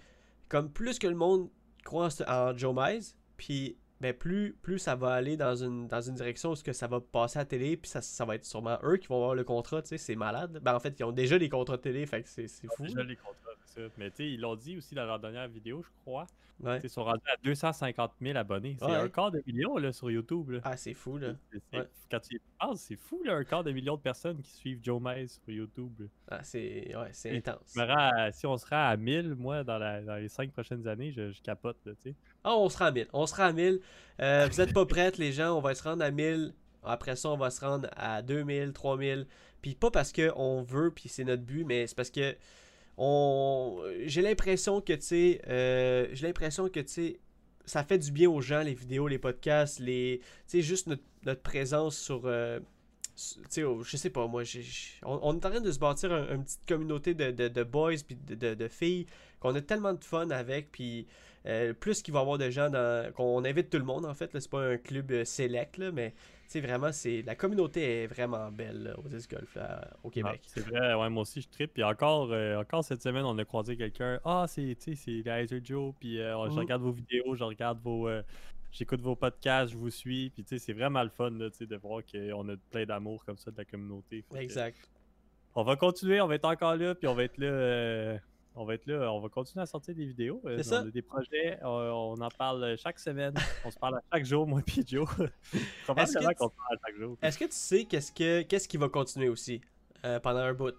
comme plus que le monde croit en, en Joe Mize, puis ben plus, plus ça va aller dans une, dans une direction où ce que ça va passer à la télé, puis ça, ça va être sûrement eux qui vont avoir le contrat, tu sais, c'est malade. Ben en fait, ils ont déjà les contrats de télé, fait que c'est fou. Déjà les contrats, ça. Mais tu sais, ils l'ont dit aussi dans leur dernière vidéo, je crois. Ouais. Ils sont rendus à 250 000 abonnés. C'est Ouais. un quart de million là, sur YouTube. Là. Ah, c'est fou, là. Ouais. Quand tu y penses, c'est fou, là, un quart de million de personnes qui suivent Joe Mays sur YouTube. là. Ah, c'est ouais, c'est Et intense. À- si on se rend à 1000, moi, dans, la- dans les 5 prochaines années, je, je capote. Là, tu sais. Ah, on sera à 1000. On sera à 1000. Euh, vous êtes pas prêtes, les gens. On va se rendre à 1000. Après ça, on va se rendre à 2000, 3000. Puis pas parce qu'on veut, puis c'est notre but, mais c'est parce que on... j'ai l'impression que, tu sais, euh, j'ai l'impression que, tu sais, ça fait du bien aux gens, les vidéos, les podcasts, les... Tu sais, juste notre, présence sur, euh, sais, je sais pas, moi, j'ai- j'ai- on, on est en train de se bâtir un- une petite communauté de, de, de boys puis de, de, de filles qu'on a tellement de fun avec, puis euh, plus qu'il va y avoir de gens dans, qu'on invite tout le monde, en fait, là, c'est pas un club euh, select, là, mais, tu sais, vraiment, c'est, la communauté est vraiment belle, là, au disc golf, là, au Ah, Québec. c'est vrai, ouais, moi aussi je trippe. Puis encore, euh, encore cette semaine, on a croisé quelqu'un. Ah, c'est, tu sais, c'est Laser Joe. Puis euh, je Mhm. regarde vos vidéos, je regarde vos. euh, J'écoute vos podcasts, je vous suis. Puis tu sais, c'est vraiment le fun là, tu sais, de voir qu'on a plein d'amour comme ça de la communauté. Que Exact. On va continuer, on va être encore là. Puis on va être là. euh, On va être là, on va continuer à sortir des vidéos. euh, C'est ça. On a des projets, on en parle chaque semaine. on se parle à chaque jour, moi et Joe. [laughs] Probablement tu- qu'on se parle à chaque jour. Est-ce que tu sais qu'est-ce, que, qu'est-ce qui va continuer aussi euh, pendant un bout?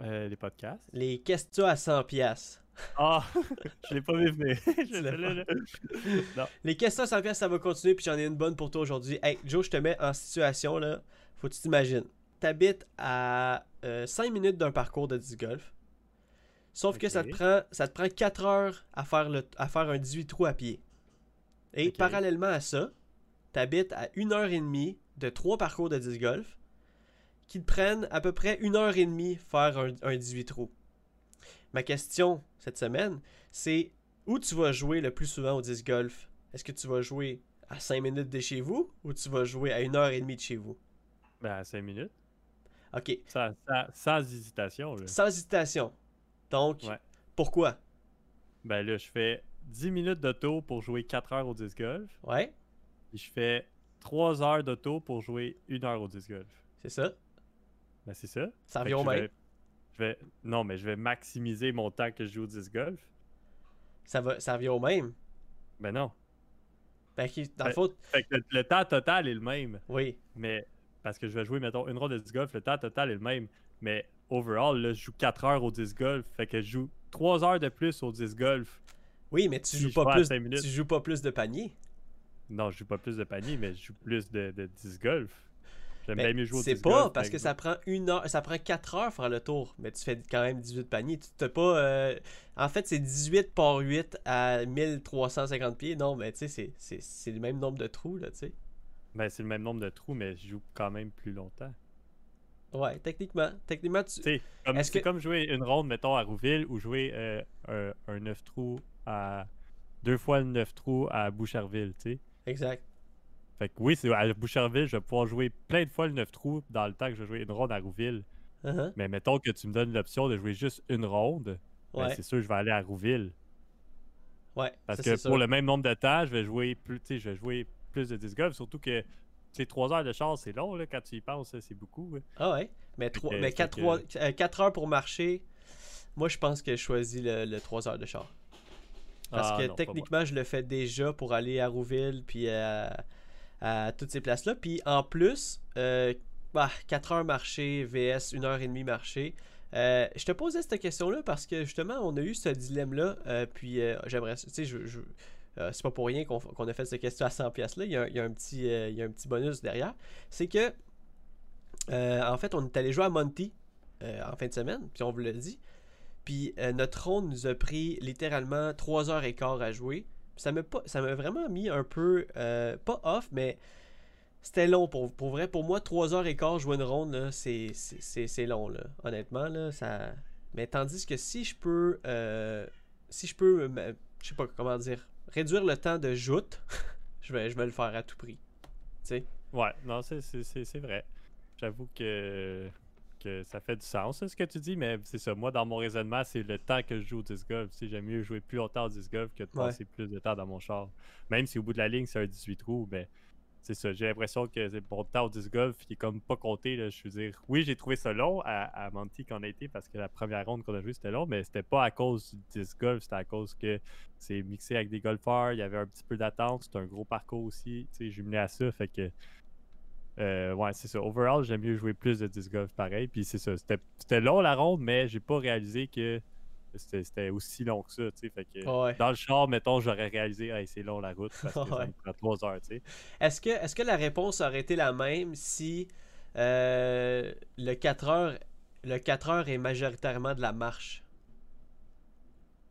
Les podcasts. Les questions à 100 Ah, [laughs] je l'ai pas vu venir. [laughs] Je. Les questions 100 pièces, ça va continuer, puis j'en ai une bonne pour toi aujourd'hui. Hey, Joe, je te mets en situation, là. Faut que tu t'imagines. T'habites à 5 minutes d'un parcours de disc golf. Sauf que ça te, prend, ça te prend 4 heures à faire, le, à faire un 18 trous à pied. Et parallèlement à ça, t'habites à 1 heure et demie de 3 parcours de disc golf qui te prennent à peu près 1 heure et demie faire un, un 18 trous. Ma question cette semaine, c'est où tu vas jouer le plus souvent au disc golf? Est-ce que tu vas jouer à 5 minutes de chez vous ou tu vas jouer à 1 heure et demie de chez vous? Ben, à 5 minutes. Ok, Sans, sans, sans hésitation. Là. sans hésitation. Donc, Ouais. pourquoi? Ben là, je fais 10 minutes d'auto pour jouer 4 heures au disc golf. Ouais, Puis je fais 3 heures d'auto pour jouer 1 heure au disc golf. c'est ça. Ben, c'est ça. Ça je même. Vais- je vais- Non, mais je vais maximiser mon temps que je joue au disc golf. Ça, va, ça revient au même. Ben non. Ben, qui- dans le Ben- Fait que le, le temps total est le même. oui. Mais parce que je vais jouer, mettons, une ronde de disc golf, le temps total est le même. Mais overall, là, je joue 4 heures au disc golf. Fait que je joue 3 heures de plus au disc golf. Oui, mais tu joues pas plus, tu joues pas plus de paniers. Non, je joue pas plus de panier, mais je joue plus de, de disc golf. Bien mieux jouer au c'est pas golf. parce que ça prend une heure, ça prend 4 heures faire le tour, mais tu fais quand même 18 paniers. Tu t'as pas. euh, En fait, c'est 18 par 8 à 1350 pieds. Non, mais tu sais, c'est- le même nombre de trous, là, tu sais. Ben, c'est le même nombre de trous, mais je joue quand même plus longtemps. Ouais, techniquement. Techniquement, tu. Comme- c'est que- comme jouer une ronde, mettons, à Rouville ou jouer euh, un, un 9 trous à. Deux fois le 9 trous à Boucherville, tu sais. Exact. Fait que oui, c'est à Boucherville, je vais pouvoir jouer plein de fois le 9 trous dans le temps que je vais jouer une ronde à Rouville. Uh-huh. Mais mettons que tu me donnes l'option de jouer juste une ronde, ben, Ouais. c'est sûr que je vais aller à Rouville. Ouais. Parce ça, que c'est pour sûr. le même nombre de temps, je vais jouer plus, je vais jouer plus de disc golf, surtout que sais, 3 heures de char, c'est long là, quand tu y penses, là, c'est beaucoup. hein. Ah ouais. Mais, trois- que- mais fait 4, heures pour marcher, moi, je pense que je choisis le, le 3 heures de char. Parce Ah, que non, techniquement, je le fais déjà pour aller à Rouville puis à, à toutes ces places-là. Puis en plus, euh, bah, 4 heures marché VS 1 heure et demie marché. Euh, je te posais cette question-là parce que justement, on a eu ce dilemme-là. euh, puis j'aimerais. Tu sais, c'est pas pour rien qu'on qu'on a fait cette question à 100$ pièces là. Il y a, un- petit, il y a un petit bonus derrière. C'est que, en fait, on est allé jouer à Monty en fin de semaine, puis on vous l'a dit. Puis notre ronde nous a pris littéralement 3 heures et quart à jouer. Ça m'a vraiment mis un peu euh, pas off mais c'était long pour, pour vrai pour moi 3 heures et quart jouer une ronde c'est long là honnêtement là ça mais tandis que si je peux euh, si je peux me- je sais pas comment dire réduire le temps de joute [laughs] je vais je vais le faire à tout prix. Ouais, non, c'est- c'est c'est- c'est vrai. J'avoue que, que ça fait du sens, ce que tu dis, mais c'est ça. Moi, dans mon raisonnement, c'est le temps que je joue au disc golf. Tu sais, J'aime mieux jouer plus longtemps au disc golf que de Ouais. passer plus de temps dans mon char. Même si au bout de la ligne, c'est un 18 trous, mais c'est ça. J'ai l'impression que c'est mon temps au disc golf qui est comme pas compté. Là, je veux dire, oui, j'ai trouvé ça long à, à Monty qu'on a été parce que la première ronde qu'on a joué, c'était long, mais c'était pas à cause du disc golf, c'était à cause que c'est mixé avec des golfeurs, il y avait un petit peu d'attente, c'est un gros parcours aussi, tu sais, jumelé à ça, fait que euh, ouais, c'est ça. Overall, j'aime mieux jouer plus de disc golf pareil. Puis c'est ça. C'était c'était long la ronde, mais j'ai pas réalisé que c'était c'était aussi long que ça. tu sais. Fait que Ouais. dans le char, mettons, j'aurais réalisé hey, c'est long la route parce que Ouais. ça me prend trois heures. tu sais. Est-ce que, est que la réponse aurait été la même si euh, le 4 heures le 4 heures est majoritairement de la marche?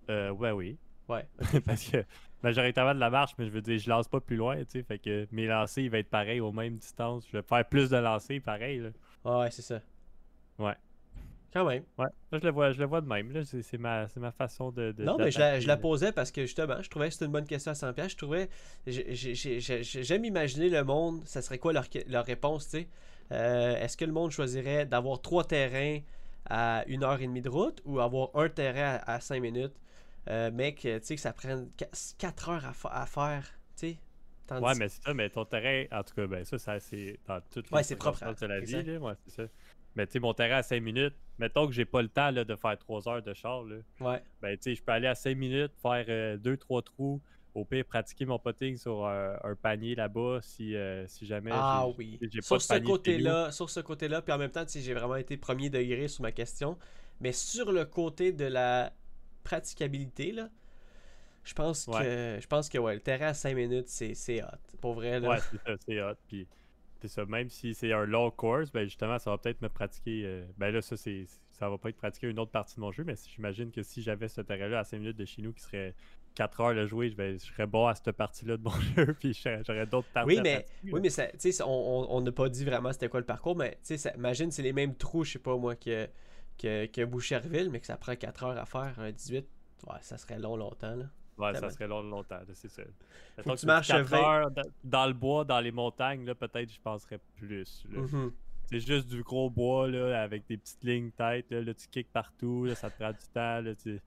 Euh, ouais, oui. Ouais. [laughs] Parce que majoritairement de la marche, mais je veux dire, je lance pas plus loin, tu sais. Fait que mes lancers, ils vont être pareils aux mêmes distances. Je vais faire plus de lancers, pareil. Là. Ah ouais, c'est ça. Ouais. Quand même. Ouais. Là, je le vois, je le vois de même. Là. C'est, c'est ma, c'est ma façon de. de- Non, mais je la, je posais parce que justement, je trouvais que c'était une bonne question à 100 pièces. Je trouvais, j'ai- j'ai- j'ai- j'ai- j'aime imaginer le monde, ça serait quoi leur, leur réponse, tu sais. Euh, Est-ce que le monde choisirait d'avoir trois terrains à une heure et demie de route ou avoir un terrain à, à 5 minutes, euh, mais que, tu sais, que ça prenne 4 heures à, fa- à faire, tu sais. Tandis- Ouais, mais c'est ça, mais ton terrain, en tout cas, ben ça, ça c'est dans toutes les Ouais, c'est propre, de la vie, là, ouais, c'est ça. Mais tu sais, mon terrain à 5 minutes, mettons que j'ai pas le temps là, de faire 3 heures de char, là, Ouais, ben tu sais, je peux aller à 5 minutes, faire 2-3 trous, au pire pratiquer mon potting sur un, un panier là-bas si, euh, si jamais Ah j'ai- oui. j'ai Sur de ce chez côté-là, sur ce côté-là, puis en même temps, tu sais, j'ai vraiment été premier degré sur ma question. Mais sur le côté de la praticabilité, là, je pense que je pense que ouais, le terrain à 5 minutes, c'est, hot. Pour vrai, là. Ouais, c'est ça, c'est hot. Puis, c'est ça, même si c'est un long course, ben justement, ça va peut-être me pratiquer. euh, ben là, ça, c'est, ça va pas être pratiqué une autre partie de mon jeu, mais j'imagine que si j'avais ce terrain-là à 5 minutes de chez nous qui serait 4 heures le jouer, ben, je serais bon à cette partie-là de mon [laughs] jeu, puis j'aurais, d'autres parties Oui, mais, oui, mais ça, tu sais, ça, on on- on n'a pas dit vraiment c'était quoi le parcours, mais tu sais, ça- imagine c'est les mêmes trous, je sais pas moi, que, que, que Boucherville, mais que ça prend 4 heures à faire, un 18. Ouais, ça serait long, longtemps, là. Ouais, ça serait long, longtemps, c'est que Mettons tu marches 4 vingt- heures dans- le bois, dans les montagnes, là, peut-être je penserais plus. là. Mhm. C'est juste du gros bois là, avec des petites lignes tête. Là, là, tu kicks partout, là, ça te prend du temps. Là, tu,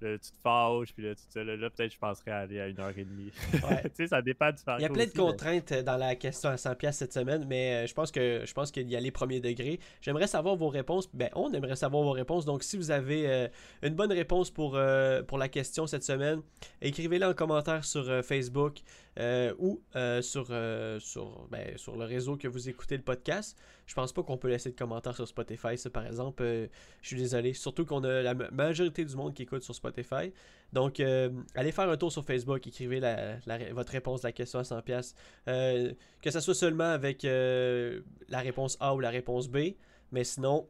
là, tu te fâches. Puis là, tu, te- là, là, peut-être je penserais aller à une heure et demie. Ouais. [laughs] tu sais, ça dépend du Il y a plein de aussi, contraintes euh, dans la question à 100 pièces cette semaine, mais euh, je pense que je pense qu'il y a les premiers degrés. J'aimerais savoir vos réponses. Ben, on aimerait savoir vos réponses. Donc, si vous avez euh, une bonne réponse pour, euh, pour la question cette semaine, écrivez-la en commentaire sur euh, Facebook euh, ou euh, sur, euh, sur, ben, sur le réseau que vous écoutez le podcast. Je pense pas qu'on peut laisser de commentaires sur Spotify, ça par exemple. Euh, je suis désolé. Surtout qu'on a la ma- majorité du monde qui écoute sur Spotify. Donc, allez faire un tour sur Facebook, écrivez la- votre réponse à la question à 100$. pièces que ce soit seulement avec la réponse A ou la réponse B. Mais sinon,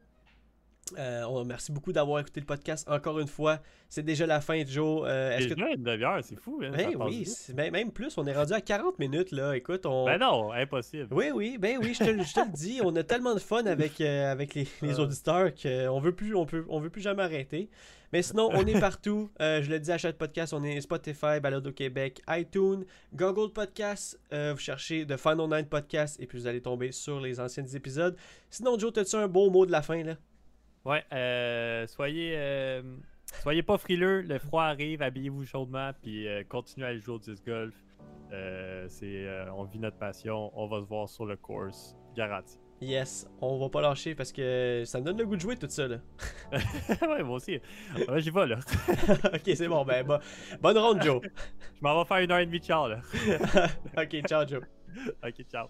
euh, on- merci beaucoup d'avoir écouté le podcast encore une fois. C'est déjà la fin, Joe. Euh, est-ce Déjà que... une demi-heure, c'est fou. Hein, Ben oui, c'est- ben, même plus. On est rendu à 40 minutes, là. Écoute, on... Ben non, impossible. Oui, oui, ben oui, je te, le- je te le dis. On a tellement de fun avec, euh, avec les, les auditeurs qu'on veut plus, on peut, on veut plus jamais arrêter. Mais sinon, on est partout. [laughs] Euh, je le dis à chaque podcast, on est Spotify, Balado Québec, iTunes, Google Podcast. Euh, vous cherchez The Final Night Podcast et puis vous allez tomber sur les anciens épisodes. Sinon, Joe, as-tu un beau mot de la fin, là? Ouais, euh, soyez, euh, soyez pas frileux. Le froid arrive, habillez-vous chaudement, puis euh, continuez à jouer au disc golf. Euh, c'est, on vit notre passion. On va se voir sur le course, garanti. Yes, on va pas lâcher parce que ça me donne le goût de jouer tout ça, là. [laughs] ouais, moi aussi. Ouais, j'y vais là. [laughs] ok, c'est bon, ben, bon- bonne ronde, Joe. Je m'en vais faire une heure et demie de char là. [laughs] ok, ciao, Joe. ok, ciao.